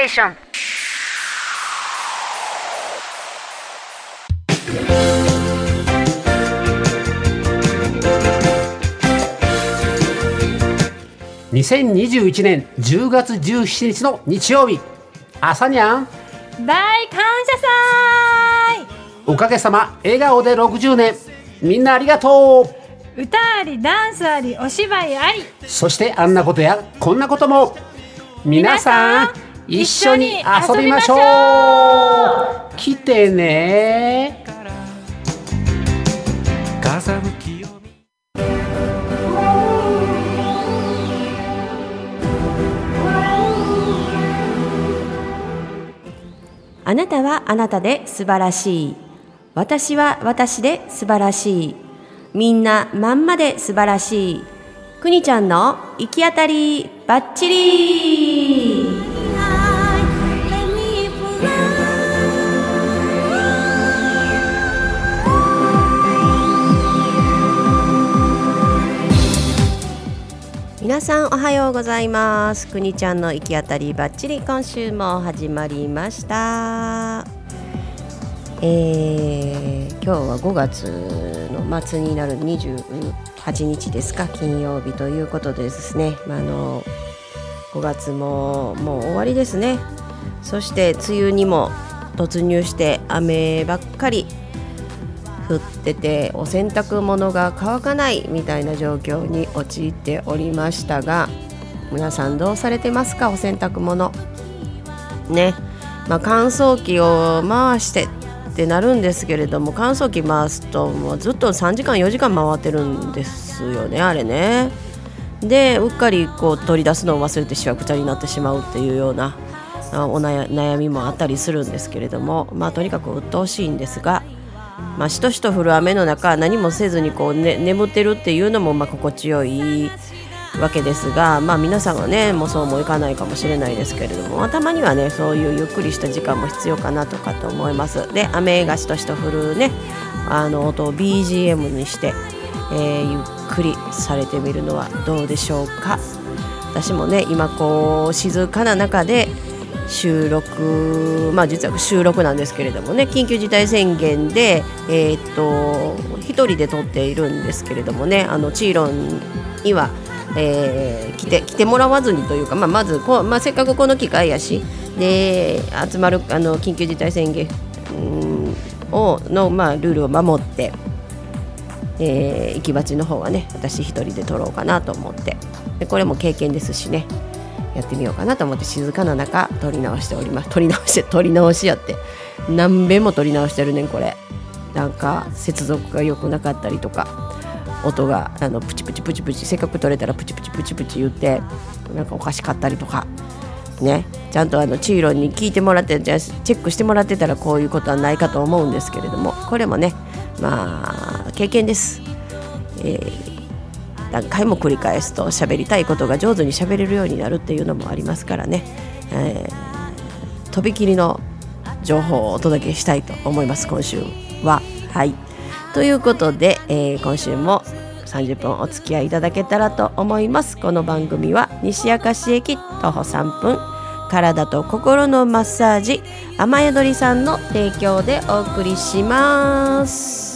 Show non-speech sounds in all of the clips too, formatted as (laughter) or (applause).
テーション2021年10月17日の日曜日。朝にゃん。大感謝祭。おかげさま笑顔で60年。みんなありがとう。歌ありダンスありお芝居あり。そしてあんなことやこんなことも。皆さん一緒に遊びましょう来てね風向きをあなたはあなたで素晴らしい。私は私で素晴らしい。みんなまんまで素晴らしい。くにちゃんの行き当たりばっちり皆さんおはようございます。くにちゃんの行き当たりばっちり今週も始まりました。えー、今日は5月の末になる28日ですか。金曜日ということですね、まあ、あの5月ももう終わりですね。そして梅雨にも突入して雨ばっかり降っててお洗濯物が乾かないみたいな状況に陥っておりましたが皆さんどうされてますか？お洗濯物。ね。まあ、乾燥機を回してってなるんですけれども乾燥機回すともうずっと3時間4時間回ってるんですよねあれね。でうっかりこう取り出すのを忘れてしわくちゃになってしまうっていうようなあお悩みもあったりするんですけれどもまあとにかく鬱陶しいんですがまあ、しとしと降る雨の中何もせずにこう、ね、眠ってるっていうのもまあ心地よいわけですが、まあ、皆さんはねもうそうもいかないかもしれないですけれども、まあ、たまにはねそういうゆっくりした時間も必要かなとかと思います。で雨がしとしと降るねあの音を BGM にして、えー、ゆっくりされてみるのはどうでしょうか。私もね今こう静かな中で収録まあ実は収録なんですけれどもね緊急事態宣言でえー、っと一人で撮っているんですけれどもねあのチーロンには、えー、来て来てもらわずにというか、まあ、まずこ、まあ、せっかくこの機会やしで集まるあの緊急事態宣言をの、まあ、ルールを守って、えー、行き鉢の方はね私一人で撮ろうかなと思って。でこれも経験ですしね。やってみようかなと思って静かな中撮り直しております。撮り直して撮り直しやって。何遍も撮り直してるねんこれ。なんか接続が良くなかったりとか。音があのプチプチプチプチせっかく撮れたらプチプチプチプチ言ってなんかおかしかったりとか。ね。ちゃんとあのチーロンに聞いてもらってじゃチェックしてもらってたらこういうことはないかと思うんですけれども。これもねまあ経験です、えー何回も繰り返すと喋りたいことが上手に喋れるようになるっていうのもありますからね、えー、とびきりの情報をお届けしたいと思います今週は。はいということで、えー、今週も30分お付き合いいただけたらと思いますこの番組は西明石駅徒歩3分体と心のマッサージ雨宿りさんの提供でお送りします。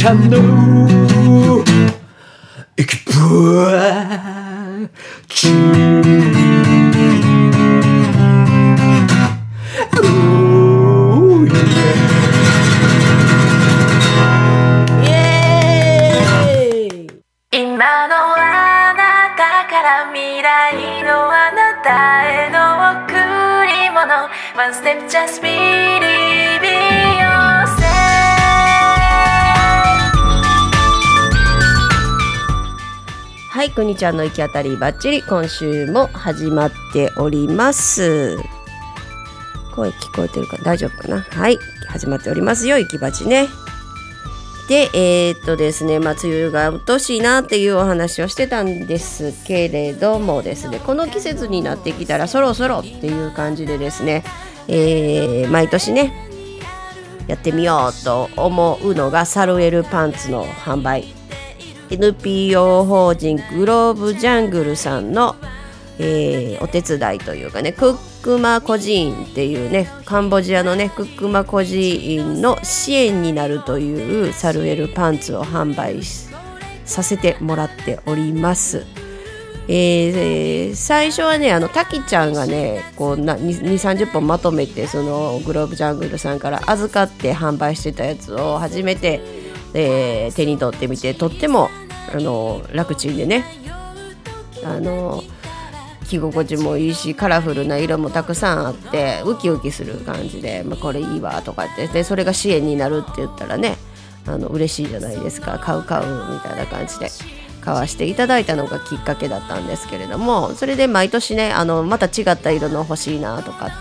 ちゃんの行きパチ今のあなたから未来のあなたへの贈り One step just be はい、くにちゃんの行き当たりばっちり今週も始まっております。声聞こえてるか？大丈夫かな？はい、始まっておりますよ、行きばちね。で、えーっとですね、まあ、梅雨がうっとしいなっていうお話をしてたんですけれどもですね、この季節になってきたらそろそろっていう感じでですね、えー毎年ね、やってみようと思うのがサルエルパンツの販売 NPO 法人グローブジャングルさんの、えーお手伝いというかねクックマ孤児院っていうねカンボジアのねクックマ孤児院の支援になるというサルエルパンツを販売させてもらっております。えー最初はねあのタキちゃんがねこうな2 3 0本まとめてそのグローブジャングルさんから預かって販売してたやつを初めて、えー手に取ってみてとってもあの楽ちんでね。あの着心地もいいしカラフルな色もたくさんあってウキウキする感じで、まあ、これいいわとかってでそれが支援になるって言ったらねあの嬉しいじゃないですか。買う買うみたいな感じで買わしていただいたのがきっかけだったんですけれどもそれで毎年ねあのまた違った色の欲しいなとかって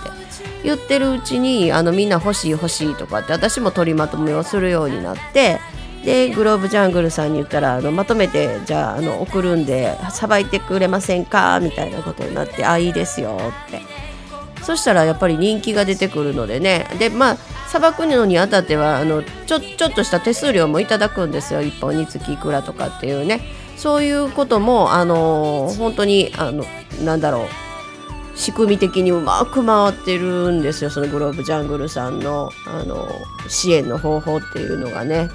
言ってるうちにあのみんな欲しい欲しいとかって私も取りまとめをするようになってでグローブジャングルさんに言ったらあのまとめてじゃああの送るんでさばいてくれませんか？みたいなことになってあいいですよって。そしたらやっぱり人気が出てくるのでね。でまあさばくのにあたってはあのちょちょっとした手数料もいただくんですよ。1本につきいくらとかっていうね。そういうこともあの本当にあのなんだろう。仕組み的にうまく回ってるんですよ。そのグローブジャングルさんのあの支援の方法っていうのがね。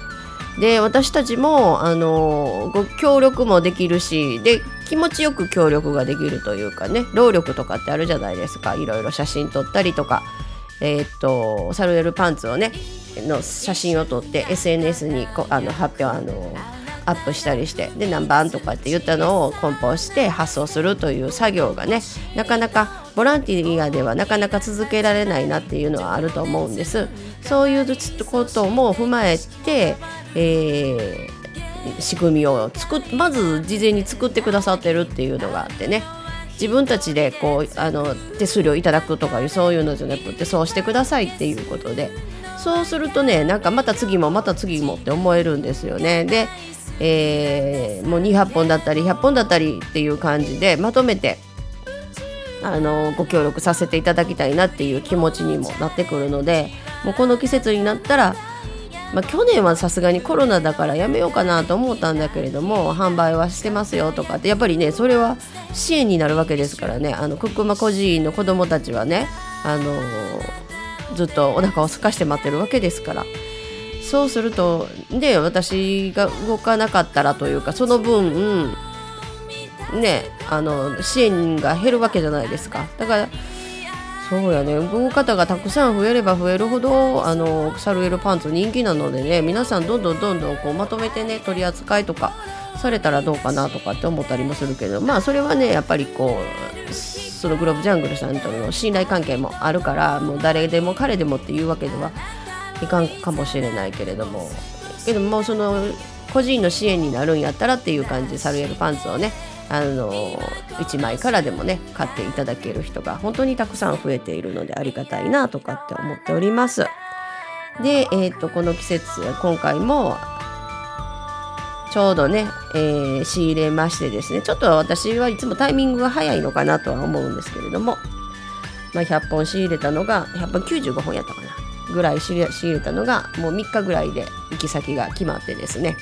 で私たちもあのご協力もできるしで気持ちよく協力ができるというかね労力とかってあるじゃないですか。いろいろ写真撮ったりとか。えーっとサルエルパンツをねの写真を撮って SNS にこあの発表あのアップしたりしてで何番とかって言ったのを梱包して発送するという作業がねなかなかボランティアではなかなか続けられないなっていうのはあると思うんです。そういうことも踏まえて、えー仕組みを作まず事前に作ってくださってるっていうのがあってね。自分たちでこうあの手数料いただくとかいうそういうのじゃなくてそうしてくださいっていうことで。そうするとねなんかまた次もまた次もって思えるんですよね。で、えーもう200本だったり100本だったりっていう感じでまとめてあのご協力させていただきたいなっていう気持ちにもなってくるのでもうこの季節になったら、まあ、去年はさすがにコロナだからやめようかなと思ったんだけれども販売はしてますよとかってやっぱりねそれは支援になるわけですからね。あのクックマ孤児院の子どもたちはねあのずっとお腹を空かして待ってるわけですから。そうするとで私が動かなかったらというかその分ねあの支援が減るわけじゃないですか。だからそうやね。動く方がたくさん増えれば増えるほどあのサルエルパンツ人気なのでね皆さんどんどんどんどんこうまとめてね取り扱いとかされたらどうかなとかって思ったりもするけどまあそれはねやっぱりこうそのグローブジャングルさんとの信頼関係もあるからもう誰でも彼でもっていうわけではいかんかもしれないけれども。けどもうその個人の支援になるんやったらっていう感じでサルエルパンツをねあの1枚からでもね買っていただける人が本当にたくさん増えているのでありがたいなとかって思っております。で、えー、とこの季節今回もちょうどね、えー仕入れましてですねちょっと私はいつもタイミングが早いのかなとは思うんですけれども、まあ、100本仕入れたのが100本95本やったかなぐらい仕入れたのがもう3日ぐらいで行き先が決まってですね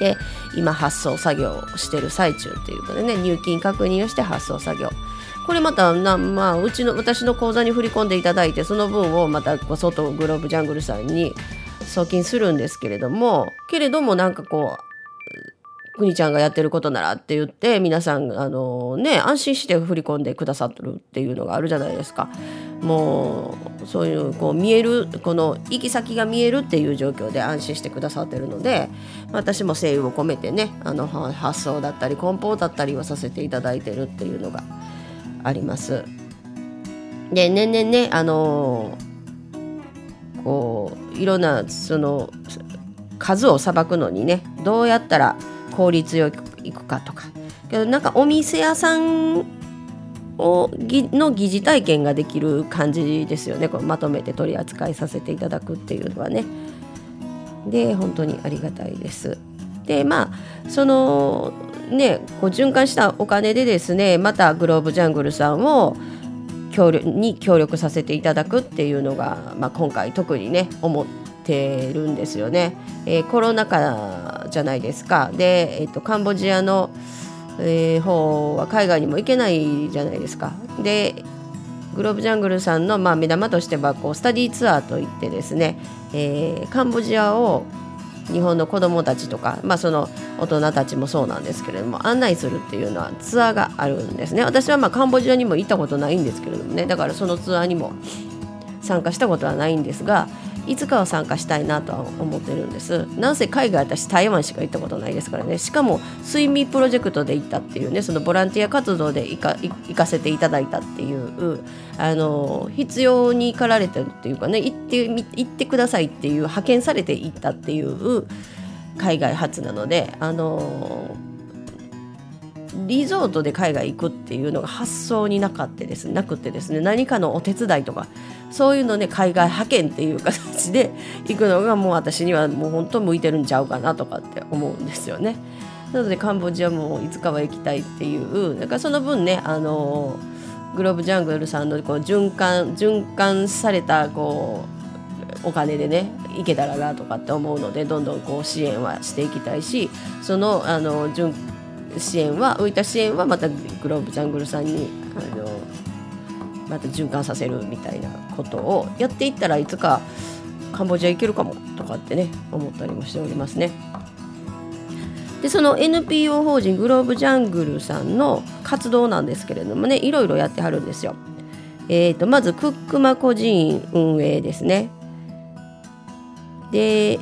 で今発送作業をしてる最中ということでね入金確認をして発送作業。これまたな、まあ、うちの私の口座に振り込んでいただいてその分をまたこう外グローブジャングルさんに送金するんですけれどもけれどもなんかこうくにちゃんがやってることならって言って皆さんあのね安心して振り込んでくださってるっていうのがあるじゃないですかもうそういうこう見えるこの行き先が見えるっていう状況で安心してくださってるので私も誠意を込めてねあの発送だったり梱包だったりをさせていただいてるっていうのがあります。で年々ねあのこういろんなその数をさばくのにねどうやったら効率よくいくかとか。けどなんかお店屋さんをの疑似体験ができる感じですよね。こまとめて取り扱いさせていただくっていうのはね。で本当にありがたいです。でまあそのねこう循環したお金でですねまたグローブジャングルさんを協力に協力させていただくっていうのが、まあ、今回特にね思ってるんですよね、えーコロナ禍じゃないですか。で、えっとカンボジアの、えー方は海外にも行けないじゃないですか。でグローブジャングルさんの、まあ、目玉としてはこうスタディツアーといってですね、えーカンボジアを日本の子どもたちとか、まあ、その大人たちもそうなんですけれども案内するっていうのはツアーがあるんですね。私はまあカンボジアにも行ったことないんですけれどもね。だからそのツアーにも参加したことはないんですがいつかは参加したいなとは思ってるんです。なんせ海外私台湾しか行ったことないですからね。しかも睡眠プロジェクトで行ったっていうね。そのボランティア活動で行か行かせていただいたっていうあの必要に駆られてるっていうかね。行ってみ行ってくださいっていう派遣されて行ったっていう海外初なのであのリゾートで海外行くっていうのが発想になかってですねなくてですね何かのお手伝いとかそういうのね海外派遣っていう形で行くのがもう私にはもう本当向いてるんちゃうかなとかって思うんですよね。なのでカンボジアもいつかは行きたいっていうだかその分ねあのグローブジャングルさんのこう循環循環されたこうお金でね行けたらなとかって思うのでどんどんこう支援はしていきたいしそのあの循支援は浮いた支援はまたグローブジャングルさんにあのまた循環させるみたいなことをやっていったらいつかカンボジア行けるかもとかってね思ったりもしておりますね。でその NPO 法人グローブジャングルさんの活動なんですけれどもねいろいろやってはるんですよ。えー、とまずクックマ孤児院運営ですね。で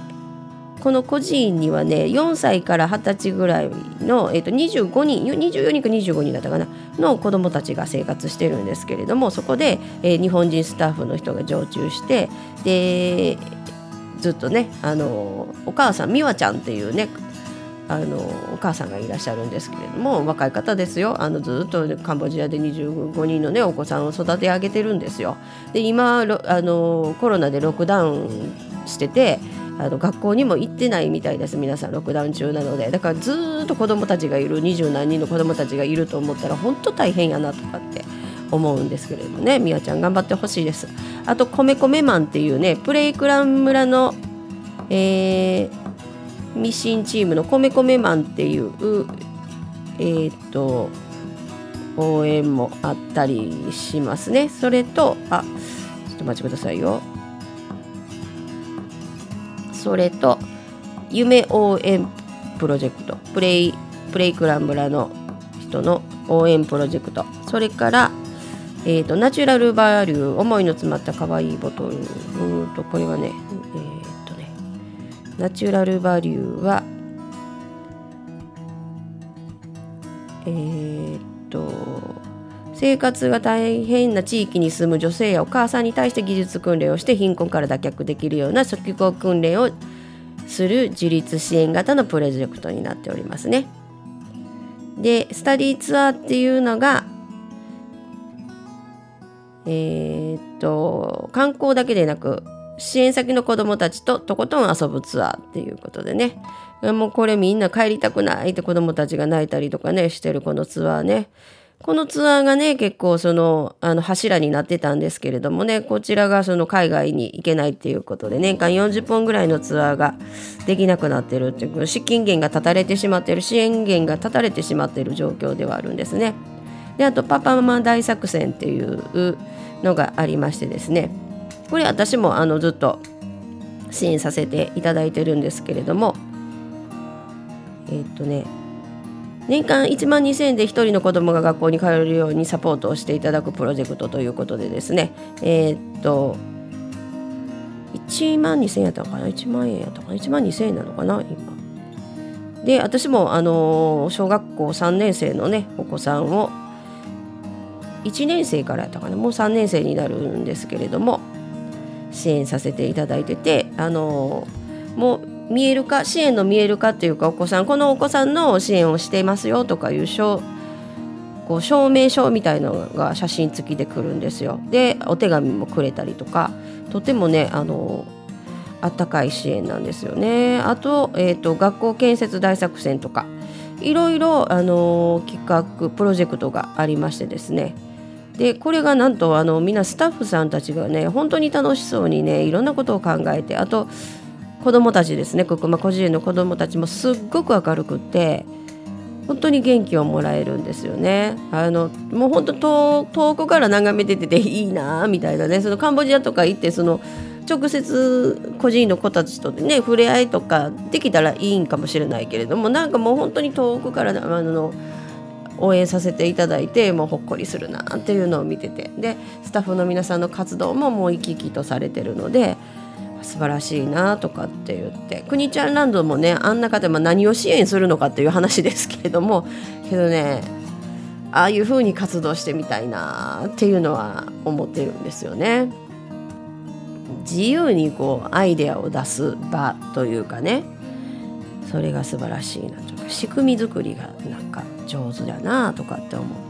この孤児院にはね4歳から20歳ぐらいの、えー、と25人24人か25人だったかなの子どもたちが生活してるんですけれどもそこで、えー日本人スタッフの人が常駐してでずっとねあのお母さん美和ちゃんっていうねあのお母さんがいらっしゃるんですけれども若い方ですよあのずっとカンボジアで25人のねお子さんを育て上げてるんですよ。で今あのコロナでロックダウンしててあの学校にも行ってないみたいです皆さんロックダウン中なので。だからずっと子どもたちがいる二十何人の子どもたちがいると思ったら本当大変やなとかって思うんですけれどもね。みやちゃん頑張ってほしいです。あと米米マンっていうねプレイクラン村のえーミシンチームの米米マンっていうえーっと応援もあったりしますね。それとあちょっと待ちくださいよ。それと夢応援プロジェクトプレイプレイクラン村の人の応援プロジェクト。それから、えー、とナチュラルバリュー思いの詰まった可愛いボトルうんとこれはねえー、とねナチュラルバリューはえー、と生活が大変な地域に住む女性やお母さんに対して技術訓練をして貧困から脱却できるような初期訓練をする自立支援型のプロジェクトになっておりますね。でスタディツアーっていうのがえーっと観光だけでなく支援先の子どもたちととことん遊ぶツアーっていうことでねもうこれみんな帰りたくないって子どもたちが泣いたりとかねしてるこのツアーねこのツアーがね結構そのあの柱になってたんですけれどもねこちらがその海外に行けないっていうことで年間40本ぐらいのツアーができなくなってるっていう資金源が断たれてしまってる支援源が断たれてしまっている状況ではあるんですね。であとパパママ大作戦っていうのがありましてですね。これ私もあのずっと支援させていただいてるんですけれども。えーっとね年間1万2000円で1人の子どもが学校に通えるようにサポートをしていただくプロジェクトということでですね。えーっと1万2000円やったのかな？1万円やったかな？1万2000円なのかな？今。で私もあの小学校3年生のねお子さんを1年生からやったかな？もう3年生になるんですけれども支援させていただいててあのもう見える化支援の見える化っていうかお子さんこのお子さんの支援をしていますよとかいう証こう証明書みたいのが写真付きで来るんですよ。でお手紙もくれたりとかとてもねあのあったかい支援なんですよね。あと,、えーと、学校建設大作戦とかいろいろ、あの企画プロジェクトがありましてですねでこれがなんとあのみんなスタッフさんたちがね本当に楽しそうにねいろんなことを考えてあと子どもたちですね国間孤児園の子どもたちもすっごく明るくて本当に元気をもらえるんですよね。あのもう本当遠くから眺めてていいなみたいなねそのカンボジアとか行ってその直接個人の子たちとね触れ合いとかできたらいいんかもしれないけれどもなんかもう本当に遠くからあの応援させていただいてもうほっこりするなっていうのを見ててでスタッフの皆さんの活動ももう生き生きとされてるので素晴らしいなとかって言って国ちゃんランドもねあん中でも何を支援するのかっていう話ですけれどもけどねああいう風に活動してみたいなっていうのは思ってるんですよね。自由にこうアイデアを出す場というかねそれが素晴らしいなとか仕組み作りがなんか上手だなとかって思って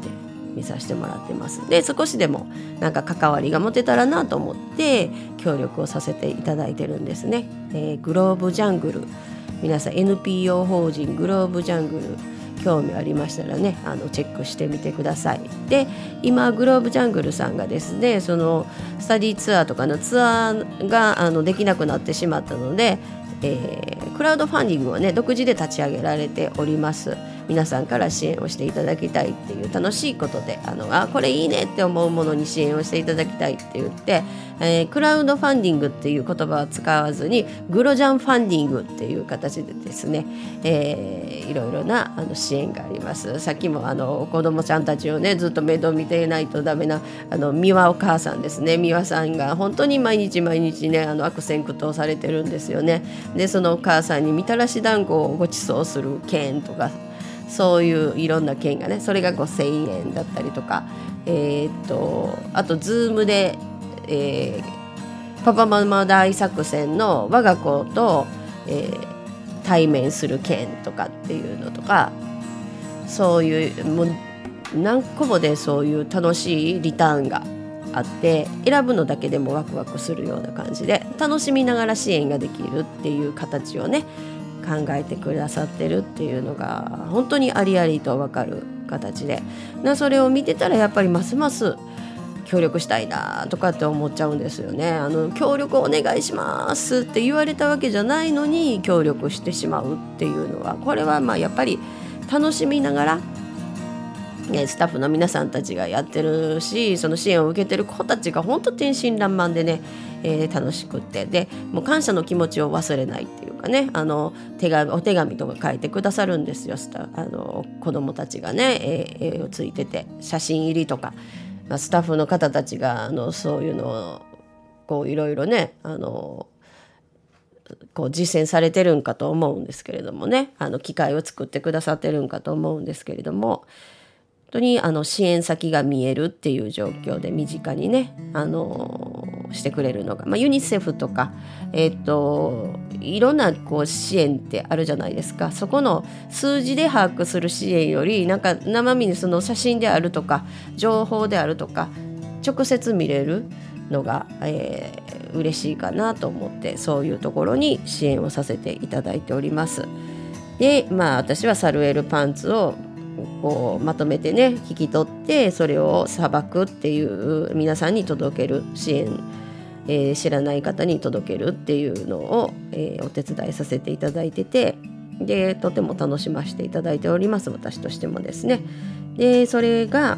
見させてもらってます。で少しでもなんか関わりが持てたらなと思って協力をさせていただいてるんですね、えー、グローブジャングル。皆さん NPO 法人グローブジャングル興味ありましたらねあのチェックしてみてください。で今グローブジャングルさんがですねそのスタディツアーとかのツアーがあのできなくなってしまったので、えー、クラウドファンディングをね独自で立ち上げられております。皆さんから支援をしていただきたいっていう楽しいことであのあこれいいねって思うものに支援をしていただきたいって言って、えー、クラウドファンディングっていう言葉を使わずにグロジャンファンディングっていう形でですね、えー、いろいろなあの支援があります。さっきもあの子どもちゃんたちをねずっと面倒見ていないとダメなあの三輪お母さんですね。三輪さんが本当に毎日毎日ねあの悪戦苦闘されてるんですよね。でそのお母さんにみたらし団子をご馳走する券とかそういういろんな券がねそれが5,000円だったりとか、えー、っとあと Zoom で、えー、パパママ大作戦の我が子と、えー、対面する券とかっていうのとかそういうもう何個もでそういう楽しいリターンがあって選ぶのだけでもワクワクするような感じで楽しみながら支援ができるっていう形をね考えてくださってるっていうのが本当にありありと分かる形で。なそれを見てたらやっぱりますます協力したいなとかって思っちゃうんですよね。あの協力お願いしますって言われたわけじゃないのに協力してしまうっていうのはこれはまあやっぱり楽しみながらねスタッフの皆さんたちがやってるしその支援を受けてる子たちが本当天真爛漫でね、えー、楽しくってでもう感謝の気持ちを忘れないっていうかねあの手紙お手紙とか書いてくださるんですよスタあの子供たちがね絵をついてて写真入りとか、まあ、スタッフの方たちがあのそういうのをこういろいろねあのこう実践されてるんかと思うんですけれどもねあの機会を作ってくださってるんかと思うんですけれども当にあの支援先が見えるっていう状況で身近にね、あのしてくれるのが、まあ、ユニセフとか、えーと、いろんなこう支援ってあるじゃないですかそこの数字で把握する支援よりなんか生身にその写真であるとか情報であるとか直接見れるのが、えー、嬉しいかなと思ってそういうところに支援をさせていただいております。でまあ私はサルエルパンツをこうまとめてね引き取ってそれをさばくっていう皆さんに届ける支援、えー、知らない方に届けるっていうのを、えー、お手伝いさせていただいててでとても楽しませていただいております私としてもですね。でそれが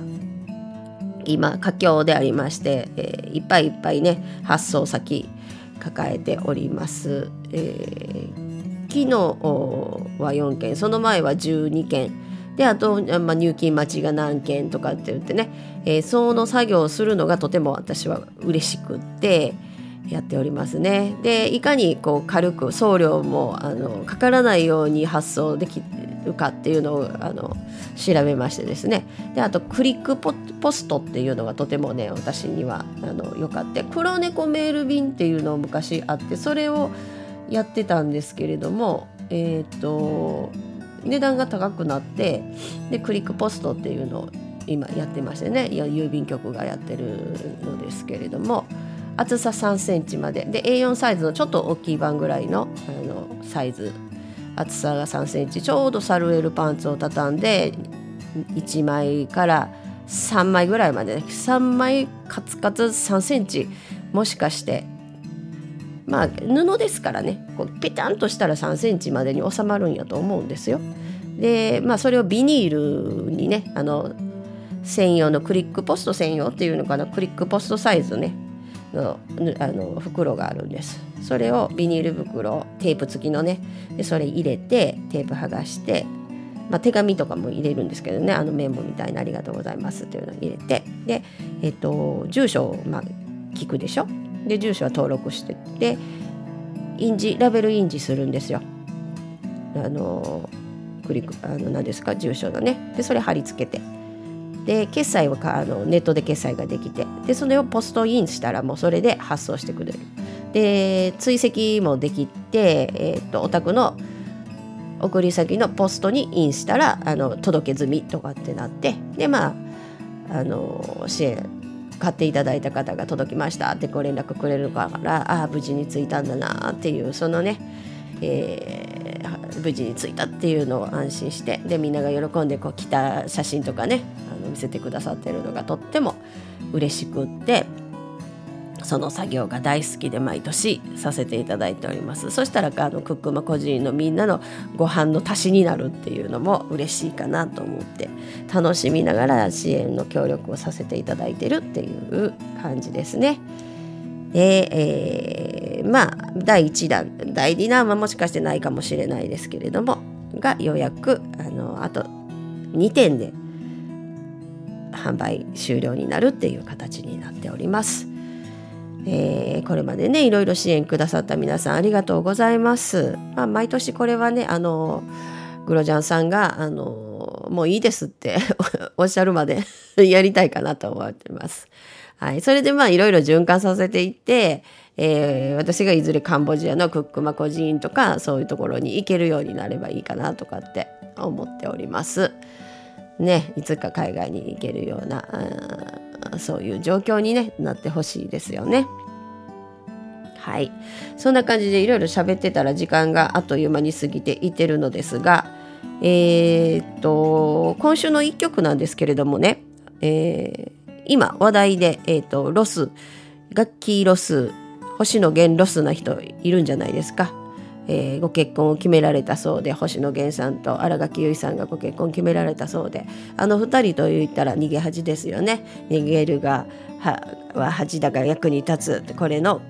今佳境でありまして、えー、いっぱいいっぱいね発送先抱えております。えー、昨日は4件その前は12件であと、まあ、入金待ちが何件とかって言ってね、えー、その作業をするのがとても私は嬉しくってやっておりますね。でいかにこう軽く送料もあのかからないように発送できるかっていうのをあの調べましてですね。であとクリックポストっていうのがとてもね私にはあのよかって黒猫メール便っていうのを昔あってそれをやってたんですけれどもえっ、と値段が高くなってでクリックポストっていうのを今やってましてね郵便局がやってるのですけれども厚さ3センチまで。で A4 サイズのちょっと大きい版ぐらいのあのサイズ。厚さが3センチ。ちょうどサルエルパンツを畳んで1枚から3枚ぐらいまで3枚カツカツ3センチもしかしてまあ布ですからね。こうピタンとしたら3センチまでに収まるんやと思うんですよ。でまあそれをビニールにねあの専用のクリックポスト専用っていうのかな。クリックポストサイズね。のあの袋があるんです。それをビニール袋テープ付きのね。でそれ入れてテープ剥がして、まあ、手紙とかも入れるんですけどね。あのメモみたいな「ありがとうございます」っていうのを入れて。で、えっと、住所を、まあ、聞くでしょ。で住所は登録してで印字ラベル印字するんですよ。あのクリックあの何ですか住所のね。でそれ貼り付けて。で決済はあのネットで決済ができて。でそれをポストインしたらもうそれで発送してくれる。で追跡もできて、えー、とお宅の送り先のポストにインしたらあの届け済みとかってなって。でまああの支援買っていただいた方が届きました。ってご連絡くれるからああ無事に着いたんだなっていうそのね、えー無事に着いたっていうのを安心してでみんなが喜んでこう来た写真とかねあの見せてくださってるのがとっても嬉しくってその作業が大好きで毎年させていただいておりますそしたらあのクックマ個人のみんなのご飯の足しになるっていうのも嬉しいかなと思って楽しみながら支援の協力をさせていただいてるっていう感じですね。で、えーまあ第1弾第2弾はもしかしてないかもしれないですけれどもがようやくあのあと2点で販売終了になるっていう形になっております。えーこれまでねいろいろ支援くださった皆さんありがとうございます。まあ、毎年これはねあのグロジャンさんがあのもういいですって (laughs) おっしゃるまで (laughs) やりたいかなと思ってます。はい、それでまあいろいろ循環させていって、えー私がいずれカンボジアのクックマコ寺院とかそういうところに行けるようになればいいかなとかって思っております。ね、いつか海外に行けるようなそういう状況に、ね、なってほしいですよね。はい、そんな感じでいろいろ喋ってたら時間があっという間に過ぎていってるのですが、えーっと今週の一曲なんですけれどもね、えー今話題で、えーっとロスガッキーロス星野源ロスな人いるんじゃないですか。えーご結婚を決められたそうで星野源さんと新垣結衣さんがご結婚決められたそうであの二人と言ったら逃げ恥ですよね。逃げるがはは恥だが役に立つこれの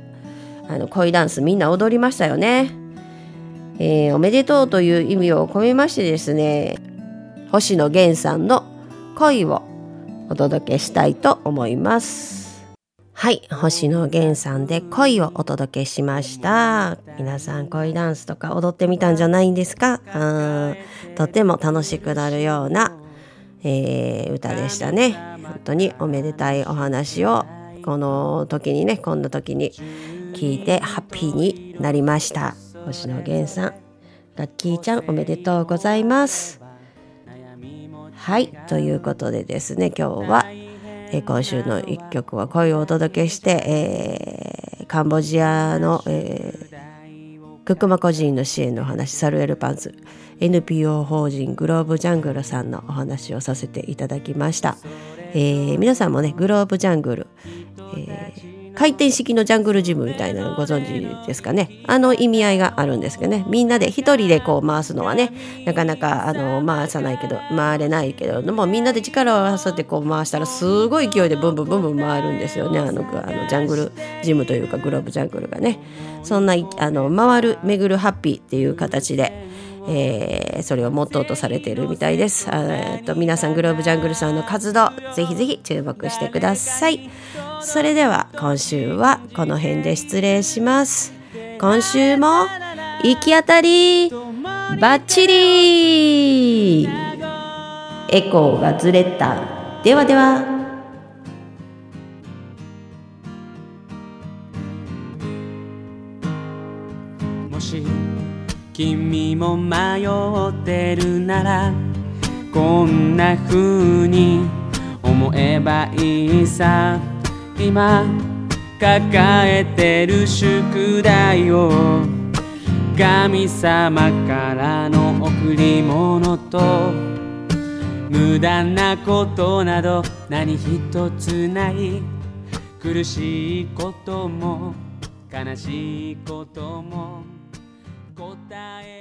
あの恋ダンスみんな踊りましたよね、えーおめでとうという意味を込めましてですね星野源さんの恋をお届けしたいと思います。はい。星野源さんで恋をお届けしました。皆さん恋ダンスとか踊ってみたんじゃないんですか？うん。とても楽しくなるような、えー歌でしたね。本当におめでたいお話をこの時にねこんな時に聞いてハッピーになりました。星野源さんガッキーちゃんおめでとうございます。はい。ということでですね今日は、え今週の一曲は恋をお届けして、えーカンボジアの、えークックマ個人の支援のお話サルエルパンツ NPO 法人グローブジャングルさんのお話をさせていただきました、えー皆さんもねグローブジャングル、えー回転式のジャングルジムみたいなのご存知ですかねあの意味合いがあるんですけどねみんなで一人でこう回すのはねなかなかあの回さないけど回れないけどでもみんなで力を合わせてこう回したらすごい勢いでブンブンブンブン回るんですよねあのあのジャングルジムというかグローブジャングルがねそんなあの回る巡るハッピーっていう形でえーそれをモットーとされているみたいです。あーえっと皆さんグローブジャングルさんの活動ぜひぜひ注目してください。それでは今週はこの辺で失礼します。今週も行き当たりバッチリ。エコーがずれた。ではでは。もし君も迷ってるならこんな風に思えばいいさ。今抱えてる宿題を神様からの贈り物と無駄なことなど何一つない苦しいことも悲しいことも答え